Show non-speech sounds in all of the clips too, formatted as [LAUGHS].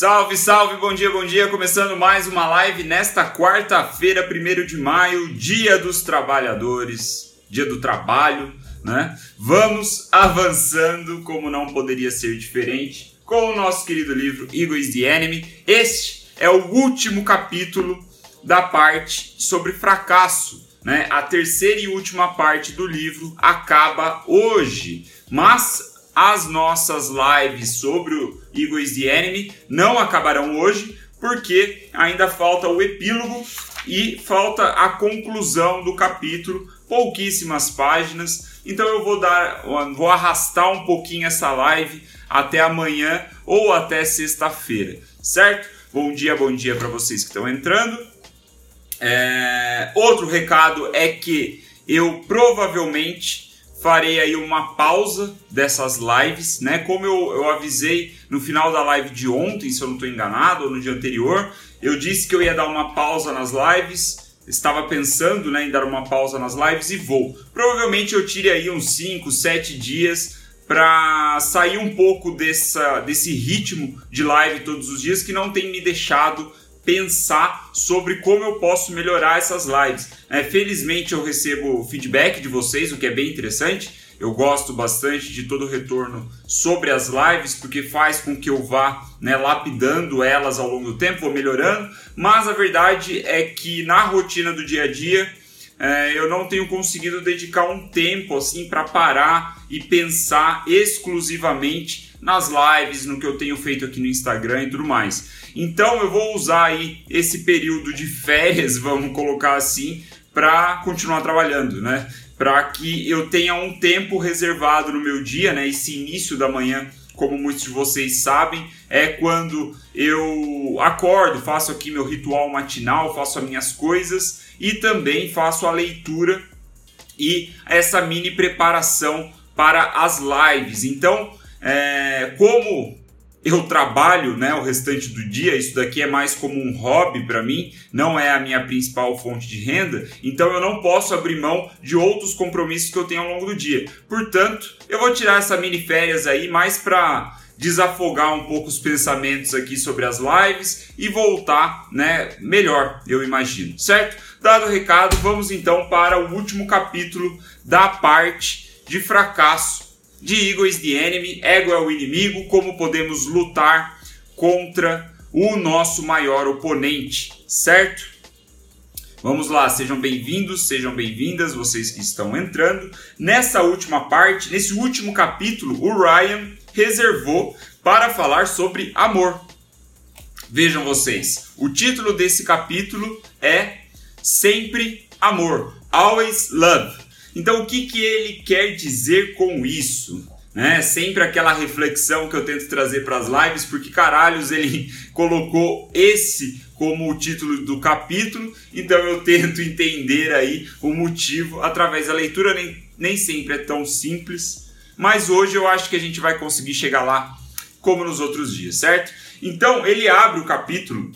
Salve, salve, bom dia, bom dia. Começando mais uma live nesta quarta-feira, 1 de maio, Dia dos Trabalhadores, Dia do Trabalho, né? Vamos avançando, como não poderia ser diferente, com o nosso querido livro Ego the Enemy. Este é o último capítulo da parte sobre fracasso, né? A terceira e última parte do livro acaba hoje, mas as nossas lives sobre o Ego is the Enemy não acabarão hoje, porque ainda falta o epílogo e falta a conclusão do capítulo, pouquíssimas páginas. Então eu vou dar, vou arrastar um pouquinho essa live até amanhã ou até sexta-feira, certo? Bom dia, bom dia para vocês que estão entrando. É... Outro recado é que eu provavelmente farei aí uma pausa dessas lives, né? Como eu, eu avisei no final da live de ontem, se eu não estou enganado, ou no dia anterior, eu disse que eu ia dar uma pausa nas lives. Estava pensando né, em dar uma pausa nas lives e vou. Provavelmente eu tire aí uns 5, 7 dias para sair um pouco dessa, desse ritmo de live todos os dias que não tem me deixado pensar sobre como eu posso melhorar essas lives. É, felizmente eu recebo feedback de vocês, o que é bem interessante. Eu gosto bastante de todo o retorno sobre as lives, porque faz com que eu vá né, lapidando elas ao longo do tempo, vou melhorando. Mas a verdade é que na rotina do dia a dia é, eu não tenho conseguido dedicar um tempo assim para parar e pensar exclusivamente nas lives, no que eu tenho feito aqui no Instagram e tudo mais. Então eu vou usar aí esse período de férias, [LAUGHS] vamos colocar assim, para continuar trabalhando, né? Para que eu tenha um tempo reservado no meu dia, né? Esse início da manhã, como muitos de vocês sabem, é quando eu acordo, faço aqui meu ritual matinal, faço as minhas coisas e também faço a leitura e essa mini preparação para as lives. Então, é, como eu trabalho né, o restante do dia, isso daqui é mais como um hobby para mim, não é a minha principal fonte de renda, então eu não posso abrir mão de outros compromissos que eu tenho ao longo do dia. Portanto, eu vou tirar essa mini férias aí mais para desafogar um pouco os pensamentos aqui sobre as lives e voltar, né, melhor, eu imagino, certo? Dado o recado, vamos então para o último capítulo da parte de fracasso de Ego is the Enemy, ego é o inimigo, como podemos lutar contra o nosso maior oponente, certo? Vamos lá, sejam bem-vindos, sejam bem-vindas, vocês que estão entrando. Nessa última parte, nesse último capítulo, o Ryan reservou para falar sobre amor. Vejam vocês, o título desse capítulo é Sempre Amor, Always Love. Então, o que, que ele quer dizer com isso? Né? Sempre aquela reflexão que eu tento trazer para as lives, porque caralhos ele [LAUGHS] colocou esse como o título do capítulo, então eu tento entender aí o motivo através da leitura, nem, nem sempre é tão simples, mas hoje eu acho que a gente vai conseguir chegar lá como nos outros dias, certo? Então ele abre o capítulo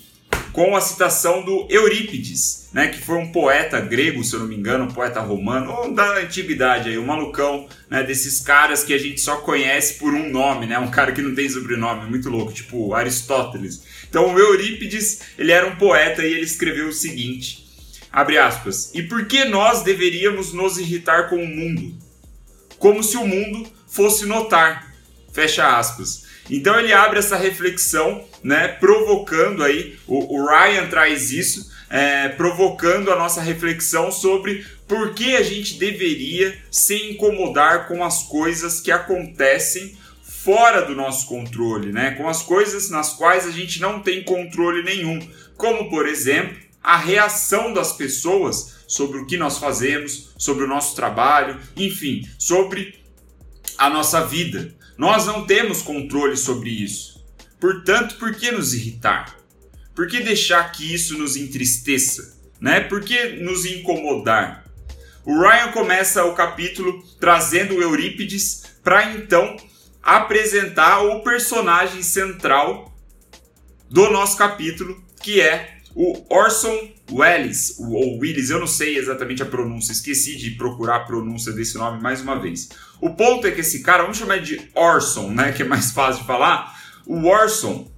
com a citação do Eurípides, né, que foi um poeta grego, se eu não me engano, um poeta romano, ou da antiguidade aí, um malucão, né, desses caras que a gente só conhece por um nome, né, um cara que não tem sobrenome, muito louco, tipo Aristóteles. Então o Eurípides, ele era um poeta e ele escreveu o seguinte, abre aspas, e por que nós deveríamos nos irritar com o mundo? Como se o mundo fosse notar, fecha aspas. Então ele abre essa reflexão, né, provocando aí, o, o Ryan traz isso, é, provocando a nossa reflexão sobre por que a gente deveria se incomodar com as coisas que acontecem fora do nosso controle, né? Com as coisas nas quais a gente não tem controle nenhum, como por exemplo a reação das pessoas sobre o que nós fazemos, sobre o nosso trabalho, enfim, sobre a nossa vida. Nós não temos controle sobre isso. Portanto, por que nos irritar? Por que deixar que isso nos entristeça? Né? Por que nos incomodar? O Ryan começa o capítulo trazendo Eurípides para então apresentar o personagem central do nosso capítulo, que é o Orson Welles, ou Willis, eu não sei exatamente a pronúncia, esqueci de procurar a pronúncia desse nome mais uma vez. O ponto é que esse cara, vamos chamar de Orson, né, que é mais fácil de falar. O Orson,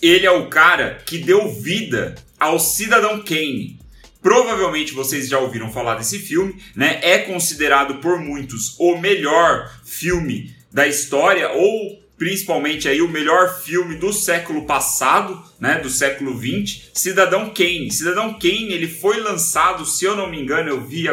ele é o cara que deu vida ao Cidadão Kane. Provavelmente vocês já ouviram falar desse filme, né? É considerado por muitos o melhor filme da história ou principalmente aí o melhor filme do século passado, né, do século 20, Cidadão Kane. Cidadão Kane, ele foi lançado, se eu não me engano, eu vi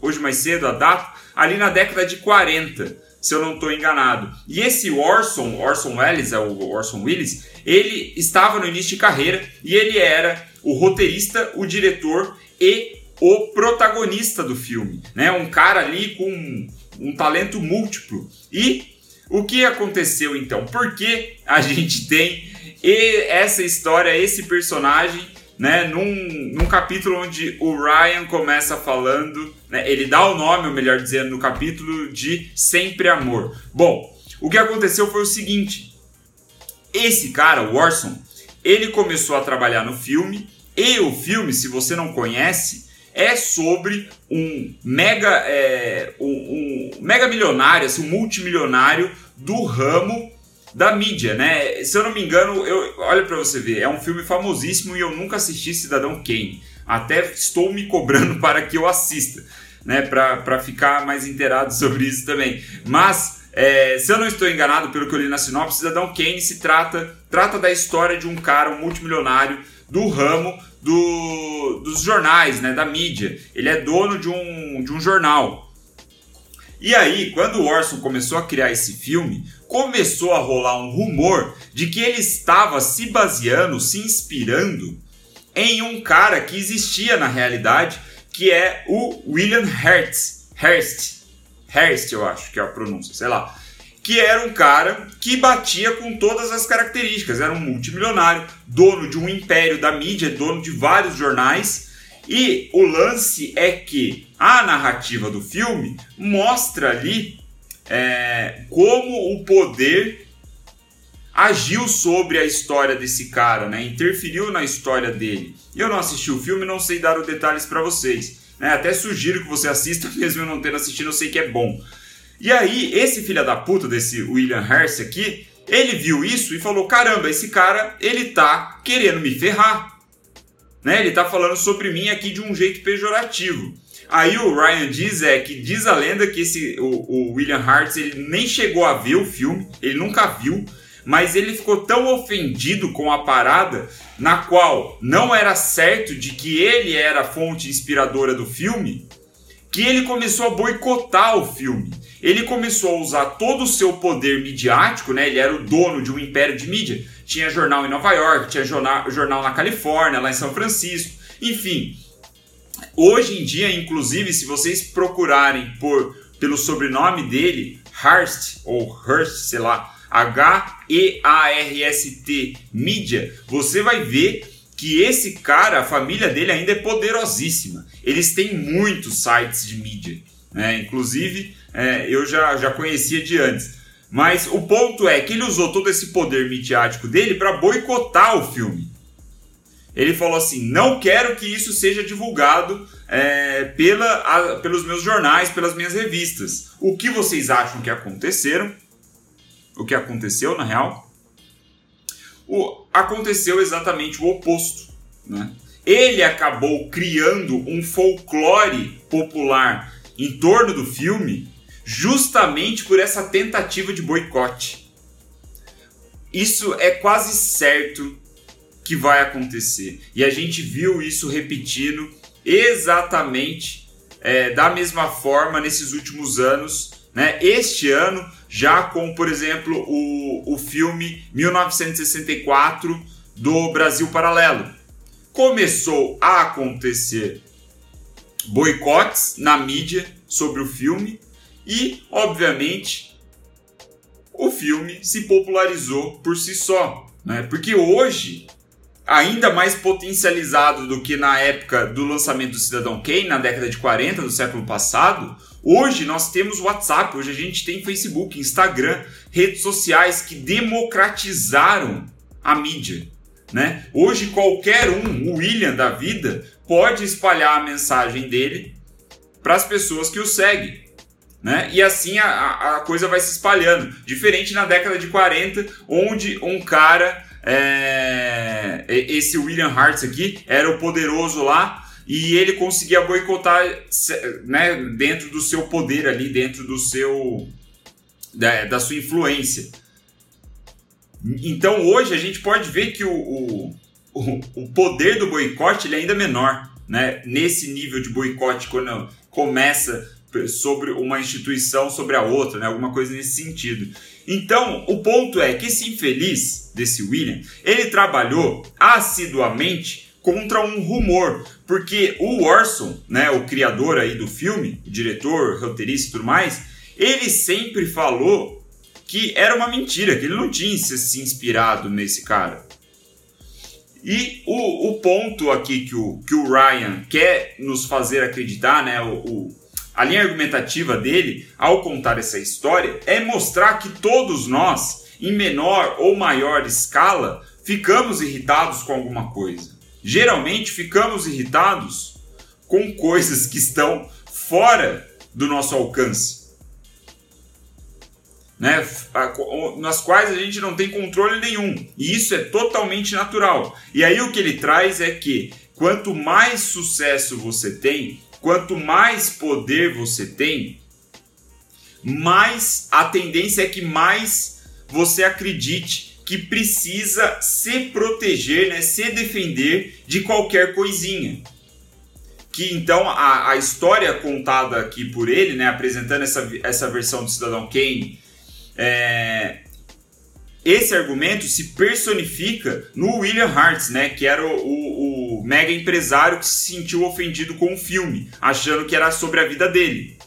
hoje mais cedo a data, ali na década de 40, se eu não estou enganado. E esse Orson, Orson Welles, é o Orson Welles, ele estava no início de carreira e ele era o roteirista, o diretor e o protagonista do filme, né? Um cara ali com um talento múltiplo. E o que aconteceu então? Por que a [LAUGHS] gente tem essa história, esse personagem, né, num, num capítulo onde o Ryan começa falando, né, ele dá o nome, ou melhor dizendo, no capítulo de Sempre Amor. Bom, o que aconteceu foi o seguinte: esse cara, o Orson, ele começou a trabalhar no filme, e o filme, se você não conhece, é sobre um mega, é, um, um, mega milionário, assim, um multimilionário do ramo da mídia, né? Se eu não me engano, eu, olha para você ver, é um filme famosíssimo e eu nunca assisti Cidadão Kane. Até estou me cobrando [LAUGHS] para que eu assista, né? Para ficar mais inteirado sobre isso também. Mas é, se eu não estou enganado pelo que eu li na sinopse, Cidadão Kane se trata, trata da história de um cara, um multimilionário do ramo do, dos jornais, né, da mídia. Ele é dono de um, de um jornal. E aí, quando o Orson começou a criar esse filme, começou a rolar um rumor de que ele estava se baseando, se inspirando em um cara que existia na realidade, que é o William Hearst. Hearst. Hearst, eu acho que é a pronúncia, sei lá que era um cara que batia com todas as características. Era um multimilionário, dono de um império da mídia, dono de vários jornais. E o lance é que a narrativa do filme mostra ali é, como o poder agiu sobre a história desse cara, né? interferiu na história dele. Eu não assisti o filme, não sei dar os detalhes para vocês. Né? Até sugiro que você assista, [LAUGHS] mesmo eu não tendo assistido, eu sei que é bom. E aí, esse filho da puta desse William Hearst aqui, ele viu isso e falou: caramba, esse cara, ele tá querendo me ferrar. Né? Ele tá falando sobre mim aqui de um jeito pejorativo. Aí o Ryan diz é que diz a lenda que esse o, o William Hart ele nem chegou a ver o filme, ele nunca viu, mas ele ficou tão ofendido com a parada na qual não era certo de que ele era a fonte inspiradora do filme, que ele começou a boicotar o filme ele começou a usar todo o seu poder midiático, né? Ele era o dono de um império de mídia. Tinha jornal em Nova York, tinha jornal, jornal na Califórnia, lá em São Francisco, enfim. Hoje em dia, inclusive, se vocês procurarem por pelo sobrenome dele, Hearst ou Hearst, sei lá, H-E-A-R-S-T, mídia, você vai ver que esse cara, a família dele ainda é poderosíssima. Eles têm muitos sites de mídia. Né? Inclusive, é, eu já, já conhecia de antes. Mas o ponto é que ele usou todo esse poder midiático dele para boicotar o filme. Ele falou assim: não quero que isso seja divulgado é, pela, a, pelos meus jornais, pelas minhas revistas. O que vocês acham que aconteceram? O que aconteceu na real? O, aconteceu exatamente o oposto. Né? Ele acabou criando um folclore popular em torno do filme justamente por essa tentativa de boicote. Isso é quase certo que vai acontecer. E a gente viu isso repetindo exatamente é, da mesma forma nesses últimos anos. Né? Este ano, já com, por exemplo, o, o filme 1964 do Brasil Paralelo. Começou a acontecer boicotes na mídia sobre o filme e, obviamente, o filme se popularizou por si só, né? Porque hoje, ainda mais potencializado do que na época do lançamento do Cidadão Kane, na década de 40 do século passado, hoje nós temos WhatsApp, hoje a gente tem Facebook, Instagram, redes sociais que democratizaram a mídia. Né? Hoje qualquer um, o William da vida, pode espalhar a mensagem dele para as pessoas que o seguem. Né? E assim a, a coisa vai se espalhando. Diferente na década de 40, onde um cara é, esse William Hart aqui era o poderoso lá e ele conseguia boicotar né, dentro do seu poder ali, dentro do seu da, da sua influência. Então hoje a gente pode ver que o, o, o poder do boicote ele é ainda menor, né? Nesse nível de boicote quando começa sobre uma instituição sobre a outra, né? Alguma coisa nesse sentido. Então, o ponto é que esse infeliz desse William, ele trabalhou assiduamente contra um rumor, porque o Orson, né, o criador aí do filme, diretor, roteirista e tudo mais, ele sempre falou que era uma mentira, que ele não tinha se inspirado nesse cara. E o, o ponto aqui que o, que o Ryan quer nos fazer acreditar, né, o, o a linha argumentativa dele, ao contar essa história, é mostrar que todos nós, em menor ou maior escala, ficamos irritados com alguma coisa. Geralmente ficamos irritados com coisas que estão fora do nosso alcance. Né, nas quais a gente não tem controle nenhum. E isso é totalmente natural. E aí o que ele traz é que quanto mais sucesso você tem, quanto mais poder você tem, mais a tendência é que mais você acredite que precisa se proteger, né, se defender de qualquer coisinha. Que então a, a história contada aqui por ele, né, apresentando essa, essa versão do Cidadão Kane, é, esse argumento se personifica no William Hart, né, que era o, o, o, mega empresário que se sentiu ofendido com o filme, achando que era sobre a vida dele.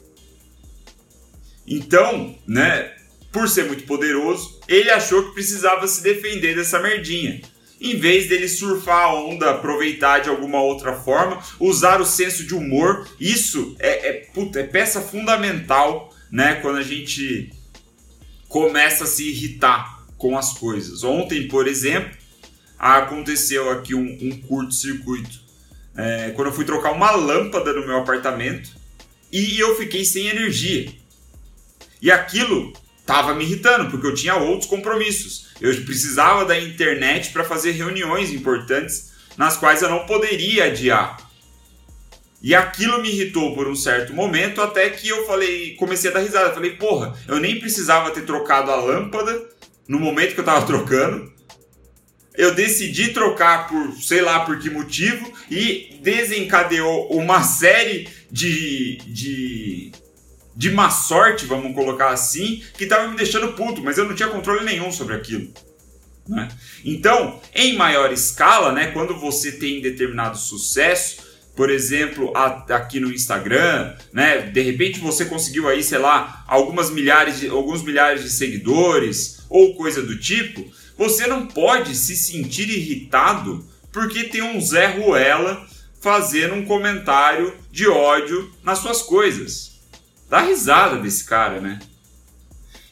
Então, né, por ser muito poderoso, ele achou que precisava se defender dessa merdinha. Em vez dele surfar a onda, aproveitar de alguma outra forma, usar o senso de humor, isso é, é, puta, é peça fundamental, né, quando a gente começa a se irritar com as coisas. Ontem, por exemplo, aconteceu aqui um, um curto-circuito. É, quando eu fui trocar uma lâmpada no meu apartamento e eu fiquei sem energia. E aquilo estava me irritando, porque eu tinha outros compromissos. Eu precisava da internet para fazer reuniões importantes nas quais eu não poderia adiar. E aquilo me irritou por um certo momento, até que eu falei, comecei a dar risada. Falei, porra, eu nem precisava ter trocado a lâmpada no momento que eu tava trocando. Eu decidi trocar por sei lá por que motivo e desencadeou uma série de, de, de má sorte, vamos colocar assim, que tava me deixando puto, mas eu não tinha controle nenhum sobre aquilo. Né? Então, em maior escala, né, quando você tem determinado sucesso, por exemplo, aqui no Instagram, né? De repente você conseguiu aí, sei lá, algumas milhares de, alguns milhares de seguidores ou coisa do tipo, você não pode se sentir irritado porque tem um Zé Ruela fazendo um comentário de ódio nas suas coisas. Dá risada desse cara, né?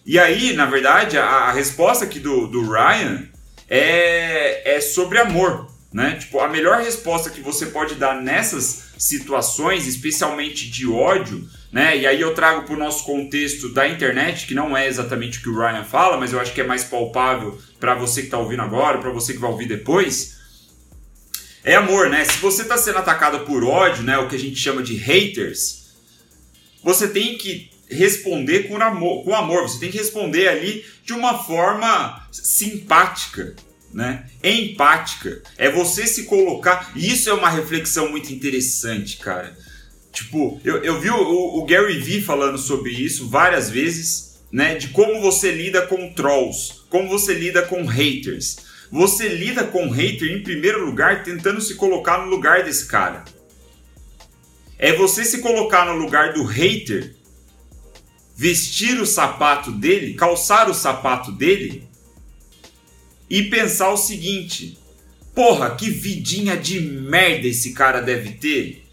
E aí, na verdade, a, a resposta aqui do, do Ryan é, é sobre amor. Né? Tipo, a melhor resposta que você pode dar nessas situações, especialmente de ódio, né? E aí eu trago para o nosso contexto da internet, que não é exatamente o que o Ryan fala, mas eu acho que é mais palpável para você que está ouvindo agora, para você que vai ouvir depois. É amor, né? Se você está sendo atacado por ódio, né, o que a gente chama de haters, você tem que responder com amor, com amor, você tem que responder ali de uma forma simpática, né? Empática. É você se colocar. E isso é uma reflexão muito interessante, cara. Tipo, eu, eu vi o, o Gary Vee falando sobre isso várias vezes, né? De como você lida com trolls, como você lida com haters. Você lida com hater em primeiro lugar tentando se colocar no lugar desse cara. É você se colocar no lugar do hater, vestir o sapato dele, calçar o sapato dele e pensar o seguinte: porra, que vidinha de merda esse cara deve ter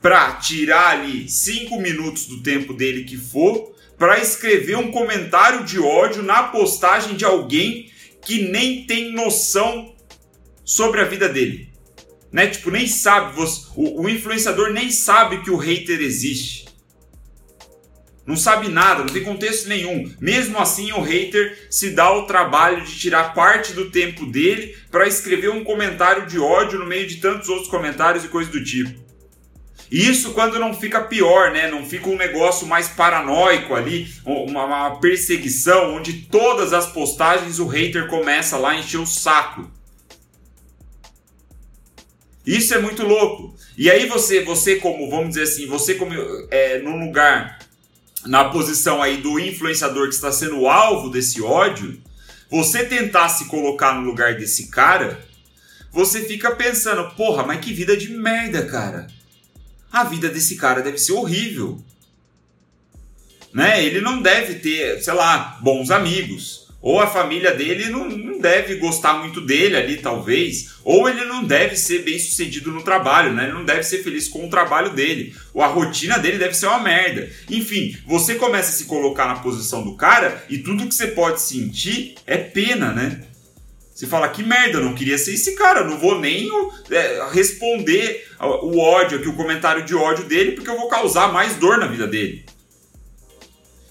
pra tirar ali cinco minutos do tempo dele que for para escrever um comentário de ódio na postagem de alguém que nem tem noção sobre a vida dele. Né? Tipo, nem sabe, o, o influenciador nem sabe que o hater existe. Não sabe nada, não tem contexto nenhum. Mesmo assim, o hater se dá o trabalho de tirar parte do tempo dele para escrever um comentário de ódio no meio de tantos outros comentários e coisas do tipo. Isso quando não fica pior, né? Não fica um negócio mais paranoico ali, uma, uma perseguição onde todas as postagens o hater começa lá a encher o saco. Isso é muito louco. E aí você, você como, vamos dizer assim, você como é, num lugar na posição aí do influenciador que está sendo alvo desse ódio, você tentar se colocar no lugar desse cara, você fica pensando, porra, mas que vida de merda, cara. A vida desse cara deve ser horrível. Né? Ele não deve ter, sei lá, bons amigos. Ou a família dele não, não, deve gostar muito dele ali, talvez. Ou ele não deve ser bem sucedido no trabalho, né? Ele não deve ser feliz com o trabalho dele. Ou a rotina dele deve ser uma merda. Enfim, você começa a se colocar na posição do cara e tudo que você pode sentir é pena, né? Você fala, que merda, eu não queria ser esse cara, eu não vou nem é, responder o ódio aqui, o comentário de ódio dele, porque eu vou causar mais dor na vida dele.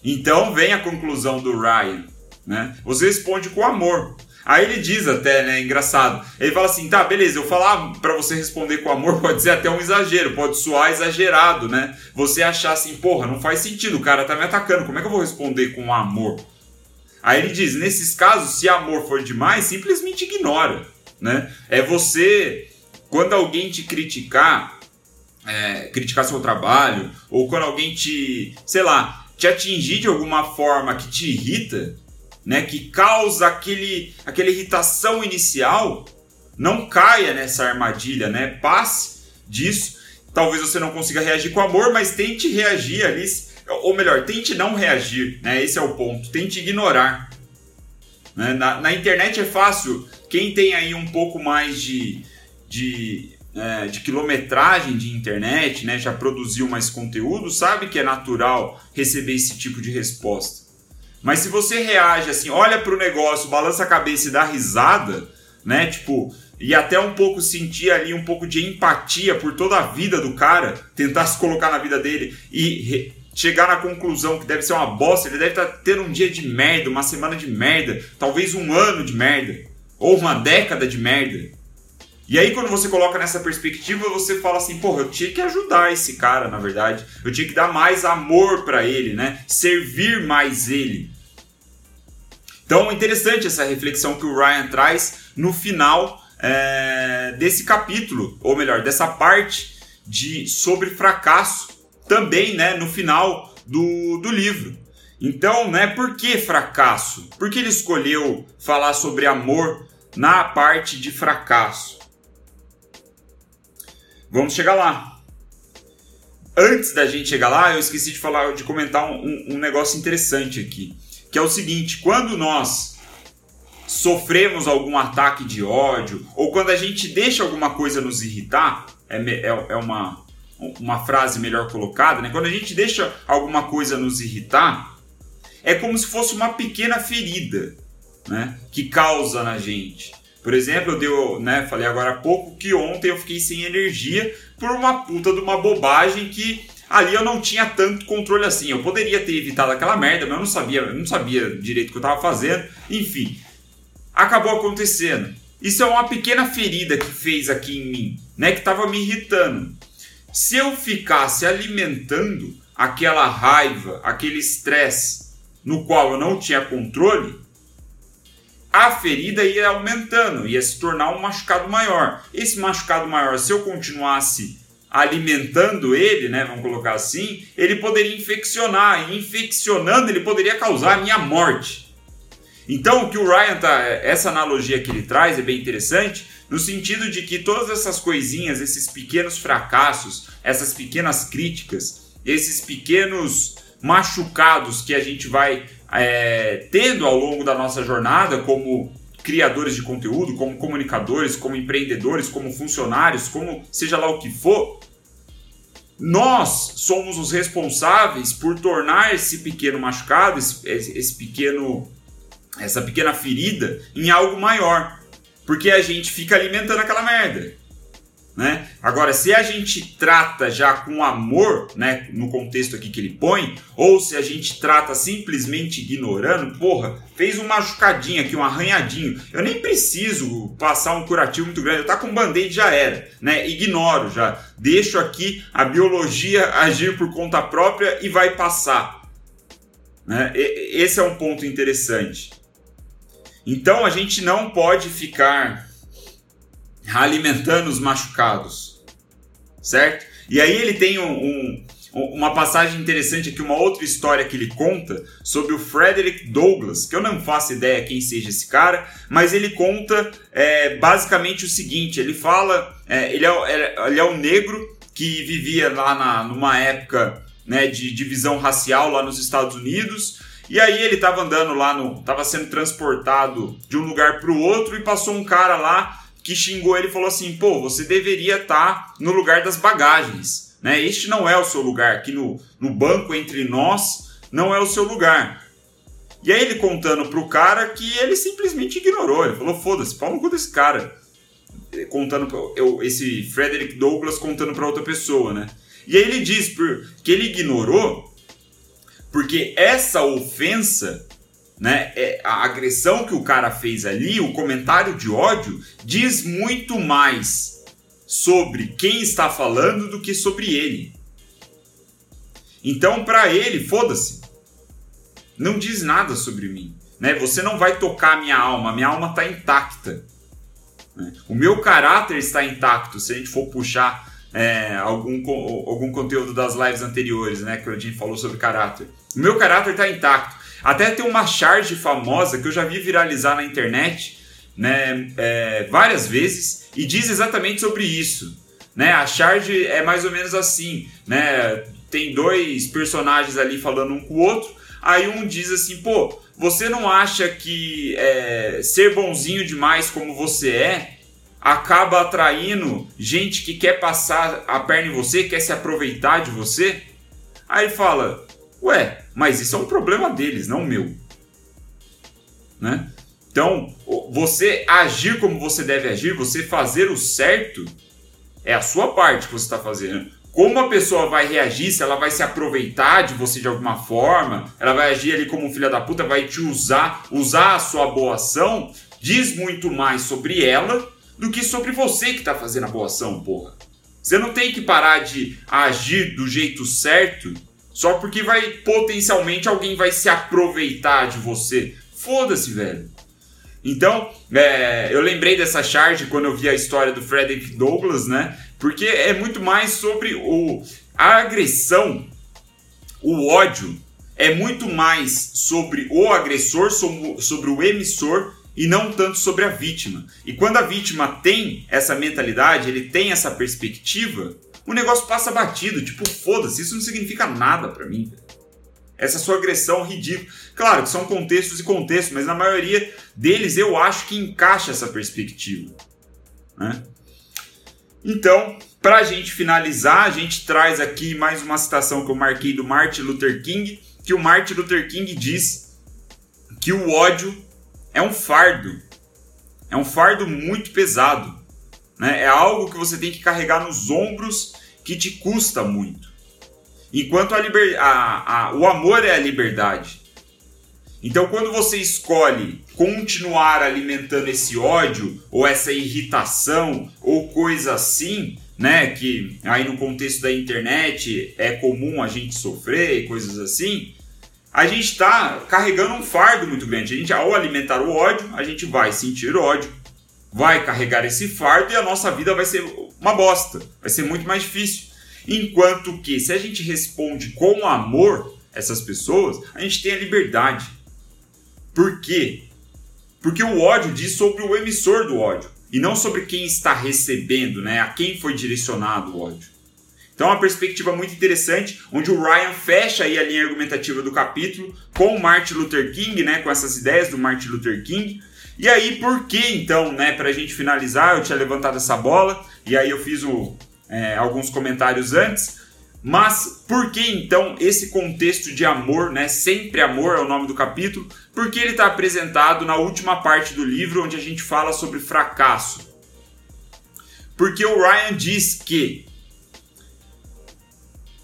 Então vem a conclusão do Ryan né? Você responde com amor. Aí ele diz até, né, engraçado. Ele fala assim: "Tá, beleza, eu falar para você responder com amor [LAUGHS] pode ser até um exagero, pode soar exagerado, né? Você achar assim, porra, não faz sentido, o cara tá me atacando, como é que eu vou responder com amor?" Aí ele diz: "Nesses casos, se amor for demais, simplesmente ignora, né? É você quando alguém te criticar, é, criticar seu trabalho, ou quando alguém te, sei lá, te atingir de alguma forma que te irrita, né, que causa aquele, aquela irritação inicial, não caia nessa armadilha, né? Passe disso. Talvez você não consiga reagir com amor, mas tente reagir ali, ou melhor, tente não reagir, né? Esse é o ponto. Tente ignorar. Né? Na, na internet é fácil. Quem tem aí um pouco mais de, de, é, de quilometragem de internet, né? Já produziu mais conteúdo, sabe que é natural receber esse tipo de resposta. Mas se você reage assim, olha para o negócio, balança a cabeça e dá risada, né? Tipo, e até um pouco sentir ali um pouco de empatia por toda a vida do cara, tentar se colocar na vida dele e chegar na conclusão que deve ser uma bosta, ele deve estar tá tendo um dia de merda, uma semana de merda, talvez um ano de merda, ou uma década de merda. E aí, quando você coloca nessa perspectiva, você fala assim: porra, eu tinha que ajudar esse cara, na verdade. Eu tinha que dar mais amor para ele, né? Servir mais ele. Então, interessante essa reflexão que o Ryan traz no final é, desse capítulo, ou melhor, dessa parte de sobre fracasso, também né, no final do, do livro. Então, né, por que fracasso? Por que ele escolheu falar sobre amor na parte de fracasso? Vamos chegar lá. Antes da gente chegar lá, eu esqueci de falar, de comentar um, um negócio interessante aqui que é o seguinte: quando nós sofremos algum ataque de ódio, ou quando a gente deixa alguma coisa nos irritar, é, é, é uma, uma frase melhor colocada, né? Quando a gente deixa alguma coisa nos irritar, é como se fosse uma pequena ferida, né? Que causa na gente. Por exemplo, eu deu, né, falei agora há pouco que ontem eu fiquei sem energia por uma puta de uma bobagem que ali eu não tinha tanto controle assim. Eu poderia ter evitado aquela merda, mas eu não sabia, eu não sabia direito o que eu estava fazendo. Enfim, acabou acontecendo. Isso é uma pequena ferida que fez aqui em mim, né, que estava me irritando. Se eu ficasse alimentando aquela raiva, aquele estresse no qual eu não tinha controle, a ferida ia aumentando, ia se tornar um machucado maior. Esse machucado maior, se eu continuasse alimentando ele, né, vamos colocar assim, ele poderia infeccionar, e infeccionando ele poderia causar a minha morte. Então, o que o Ryan tá, essa analogia que ele traz é bem interessante, no sentido de que todas essas coisinhas, esses pequenos fracassos, essas pequenas críticas, esses pequenos machucados que a gente vai é, tendo ao longo da nossa jornada como criadores de conteúdo, como comunicadores, como empreendedores, como funcionários, como seja lá o que for, nós somos os responsáveis por tornar esse pequeno machucado, esse, esse pequeno, essa pequena ferida, em algo maior. Porque a gente fica alimentando aquela merda. Né? Agora, se a gente trata já com amor, né, no contexto aqui que ele põe, ou se a gente trata simplesmente ignorando, porra, fez um machucadinho aqui, um arranhadinho, eu nem preciso passar um curativo muito grande, eu tá com band-aid já era, né? Ignoro já, deixo aqui a biologia agir por conta própria e vai passar. Né? Esse é um ponto interessante. Então a gente não pode ficar alimentando os machucados, certo? E aí ele tem um, um, uma passagem interessante aqui, uma outra história que ele conta sobre o Frederick Douglass, que eu não faço ideia quem seja esse cara, mas ele conta é, basicamente o seguinte: ele fala, é, ele, é, é ele é um negro que vivia lá na, numa época né, de divisão racial lá nos Estados Unidos. E aí ele estava andando lá no, estava sendo transportado de um lugar para o outro e passou um cara lá que xingou ele e falou assim: pô, você deveria estar tá no lugar das bagagens. Né? Este não é o seu lugar. Aqui no, no banco entre nós não é o seu lugar. E aí ele contando pro cara que ele simplesmente ignorou. Ele falou: foda-se, pau no cu desse cara. Contando eu, esse Frederick Douglass contando para outra pessoa, né? E aí ele diz que ele ignorou porque essa ofensa né? É, a agressão que o cara fez ali, o comentário de ódio, diz muito mais sobre quem está falando do que sobre ele. Então, para ele, foda-se. Não diz nada sobre mim. Né? Você não vai tocar minha alma, minha alma está intacta. Né? O meu caráter está intacto. Se a gente for puxar é, algum, algum conteúdo das lives anteriores, né, que a gente falou sobre caráter, o meu caráter está intacto. Até tem uma charge famosa que eu já vi viralizar na internet né, é, várias vezes e diz exatamente sobre isso. Né? A charge é mais ou menos assim, né? Tem dois personagens ali falando um com o outro, aí um diz assim, pô, você não acha que é, ser bonzinho demais como você é acaba atraindo gente que quer passar a perna em você, quer se aproveitar de você? Aí fala, ué, mas isso é um problema deles, não meu. Né? Então, você agir como você deve agir, você fazer o certo, é a sua parte que você está fazendo. Como a pessoa vai reagir, se ela vai se aproveitar de você de alguma forma, ela vai agir ali como um filho da puta, vai te usar, usar a sua boa ação, diz muito mais sobre ela do que sobre você que está fazendo a boa ação, porra. Você não tem que parar de agir do jeito certo só porque vai potencialmente alguém vai se aproveitar de você. Foda-se, velho. Então, é, eu lembrei dessa charge quando eu vi a história do Frederick Douglass, né? Porque é muito mais sobre o, a agressão, o ódio, é muito mais sobre o agressor, sobre, sobre o emissor e não tanto sobre a vítima. E quando a vítima tem essa mentalidade, ele tem essa perspectiva, o negócio passa batido, tipo, foda-se, isso não significa nada para mim. Essa sua agressão ridícula. Claro que são contextos e contextos, mas na maioria deles eu acho que encaixa essa perspectiva. Né? Então, para a gente finalizar, a gente traz aqui mais uma citação que eu marquei do Martin Luther King, que o Martin Luther King diz que o ódio é um fardo, é um fardo muito pesado. Né? É algo que você tem que carregar nos ombros que te custa muito. Enquanto a a, a, o amor é a liberdade. Então, quando você escolhe continuar alimentando esse ódio, ou essa irritação, ou coisa assim, né? Que aí no contexto da internet é comum a gente sofrer e coisas assim. A gente está carregando um fardo muito grande. A gente, ao alimentar o ódio, a gente vai sentir ódio, vai carregar esse fardo e a nossa vida vai ser uma bosta, vai ser muito mais difícil. Enquanto que se a gente responde com amor essas pessoas, a gente tem a liberdade. Por quê? Porque o ódio diz sobre o emissor do ódio e não sobre quem está recebendo, né? A quem foi direcionado o ódio. Então, é uma perspectiva muito interessante, onde o Ryan fecha aí a linha argumentativa do capítulo com o Martin Luther King, né? Com essas ideias do Martin Luther King, e aí, por que então, né, pra gente finalizar, eu tinha levantado essa bola, e aí eu fiz o, é, alguns comentários antes, mas por que então esse contexto de amor, né? Sempre amor é o nome do capítulo, porque ele está apresentado na última parte do livro, onde a gente fala sobre fracasso. Porque o Ryan diz que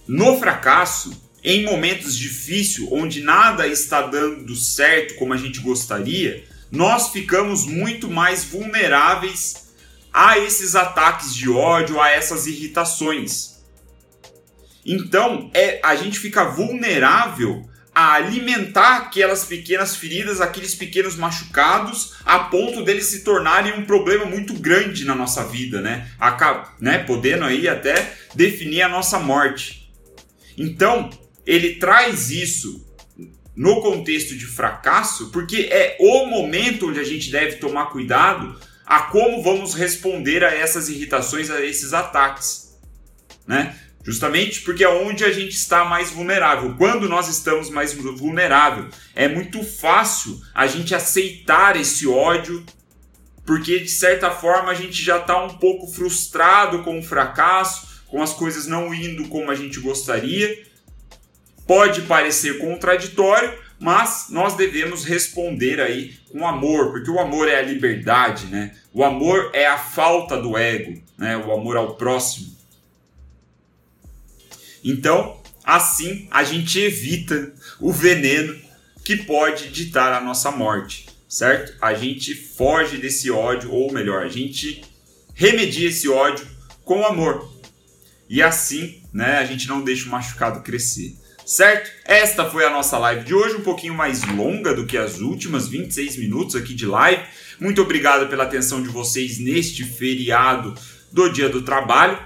no fracasso, em momentos difíceis, onde nada está dando certo como a gente gostaria, nós ficamos muito mais vulneráveis a esses ataques de ódio, a essas irritações. Então, é, a gente fica vulnerável a alimentar aquelas pequenas feridas, aqueles pequenos machucados, a ponto deles se tornarem um problema muito grande na nossa vida, né? Acab né? Podendo aí até definir a nossa morte. Então, ele traz isso no contexto de fracasso, porque é o momento onde a gente deve tomar cuidado a como vamos responder a essas irritações, a esses ataques, né? Justamente porque é onde a gente está mais vulnerável. Quando nós estamos mais vulnerável, é muito fácil a gente aceitar esse ódio, porque de certa forma a gente já está um pouco frustrado com o fracasso, com as coisas não indo como a gente gostaria. Pode parecer contraditório, mas nós devemos responder aí com amor, porque o amor é a liberdade, né? O amor é a falta do ego, né? O amor ao próximo. Então, assim a gente evita o veneno que pode ditar a nossa morte, certo? A gente foge desse ódio, ou melhor, a gente remedia esse ódio com amor. E assim, né, a gente não deixa o machucado crescer. Certo? Esta foi a nossa live de hoje, um pouquinho mais longa do que as últimas 26 minutos aqui de live. Muito obrigado pela atenção de vocês neste feriado do Dia do Trabalho,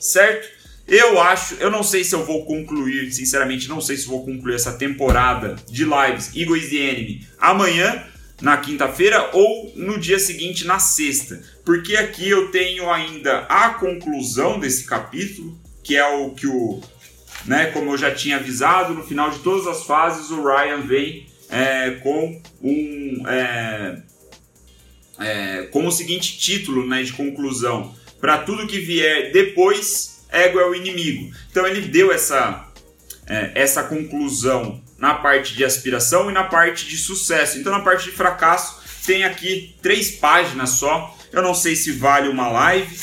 certo? Eu acho, eu não sei se eu vou concluir, sinceramente, não sei se vou concluir essa temporada de lives Eagles the Enemy amanhã, na quinta-feira, ou no dia seguinte, na sexta. Porque aqui eu tenho ainda a conclusão desse capítulo, que é o que o. Né, como eu já tinha avisado, no final de todas as fases o Ryan vem é, com um. É, é, com o seguinte título né, de conclusão: para tudo que vier depois ego é o inimigo. Então ele deu essa, é, essa conclusão na parte de aspiração e na parte de sucesso. Então na parte de fracasso tem aqui três páginas só. Eu não sei se vale uma live,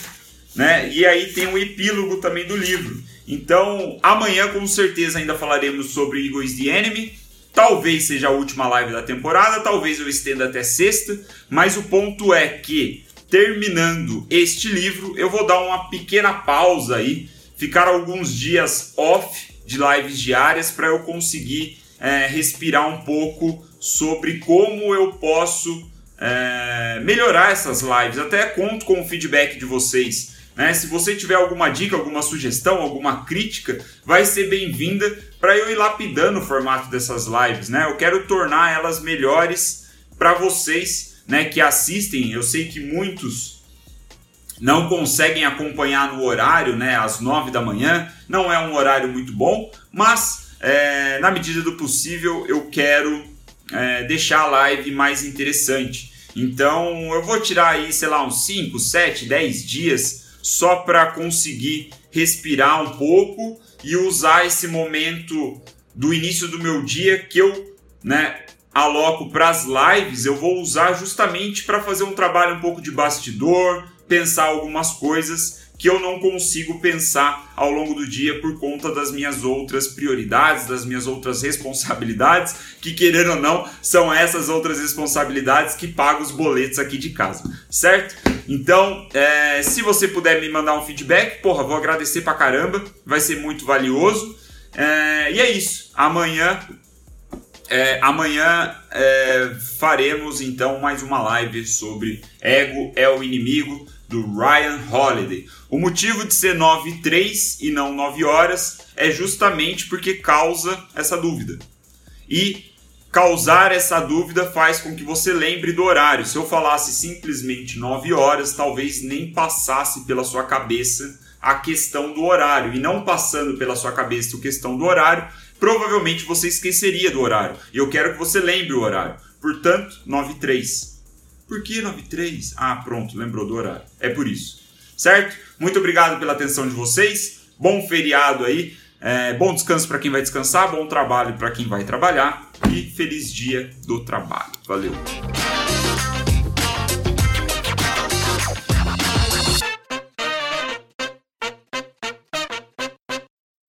né? E aí tem o um epílogo também do livro. Então amanhã com certeza ainda falaremos sobre Ego is the Enemy. Talvez seja a última live da temporada, talvez eu estenda até sexta, mas o ponto é que terminando este livro, eu vou dar uma pequena pausa aí, ficar alguns dias off de lives diárias para eu conseguir é, respirar um pouco sobre como eu posso é, melhorar essas lives. Até conto com o feedback de vocês. Né? Se você tiver alguma dica, alguma sugestão, alguma crítica, vai ser bem-vinda para eu ir lapidando o formato dessas lives. Né? Eu quero tornar elas melhores para vocês né, que assistem, eu sei que muitos não conseguem acompanhar no horário, né, às 9 da manhã, não é um horário muito bom, mas é, na medida do possível eu quero é, deixar a live mais interessante. Então eu vou tirar aí, sei lá, uns 5, 7, 10 dias só para conseguir respirar um pouco e usar esse momento do início do meu dia que eu né, aloco para as lives, eu vou usar justamente para fazer um trabalho um pouco de bastidor, pensar algumas coisas que eu não consigo pensar ao longo do dia por conta das minhas outras prioridades, das minhas outras responsabilidades, que querendo ou não, são essas outras responsabilidades que pagam os boletos aqui de casa, certo? Então, é, se você puder me mandar um feedback, porra, vou agradecer pra caramba, vai ser muito valioso. É, e é isso. Amanhã é, amanhã é, faremos então mais uma live sobre Ego é o Inimigo do Ryan Holiday. O motivo de ser 9 e 3 e não 9 horas é justamente porque causa essa dúvida. E causar essa dúvida faz com que você lembre do horário. Se eu falasse simplesmente 9 horas, talvez nem passasse pela sua cabeça a questão do horário. E não passando pela sua cabeça a questão do horário, provavelmente você esqueceria do horário. E eu quero que você lembre o horário. Portanto, 93. Por que 93? Ah, pronto, lembrou do horário. É por isso. Certo? Muito obrigado pela atenção de vocês. Bom feriado aí. É, bom descanso para quem vai descansar, bom trabalho para quem vai trabalhar e feliz dia do trabalho. Valeu!